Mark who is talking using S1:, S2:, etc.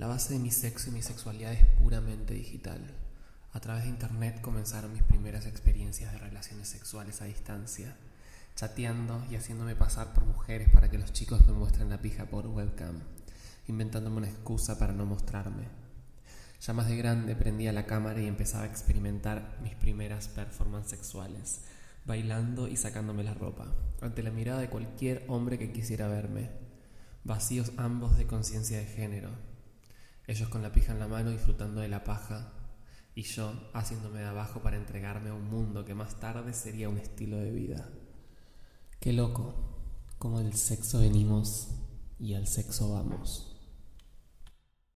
S1: La base de mi sexo y mi sexualidad es puramente digital. A través de internet comenzaron mis primeras experiencias de relaciones sexuales a distancia, chateando y haciéndome pasar por mujeres para que los chicos me muestren la pija por webcam, inventándome una excusa para no mostrarme. Ya más de grande prendía la cámara y empezaba a experimentar mis primeras performances sexuales, bailando y sacándome la ropa, ante la mirada de cualquier hombre que quisiera verme, vacíos ambos de conciencia de género ellos con la pija en la mano disfrutando de la paja y yo haciéndome de abajo para entregarme a un mundo que más tarde sería un estilo de vida. Qué loco, como del sexo venimos y al sexo vamos.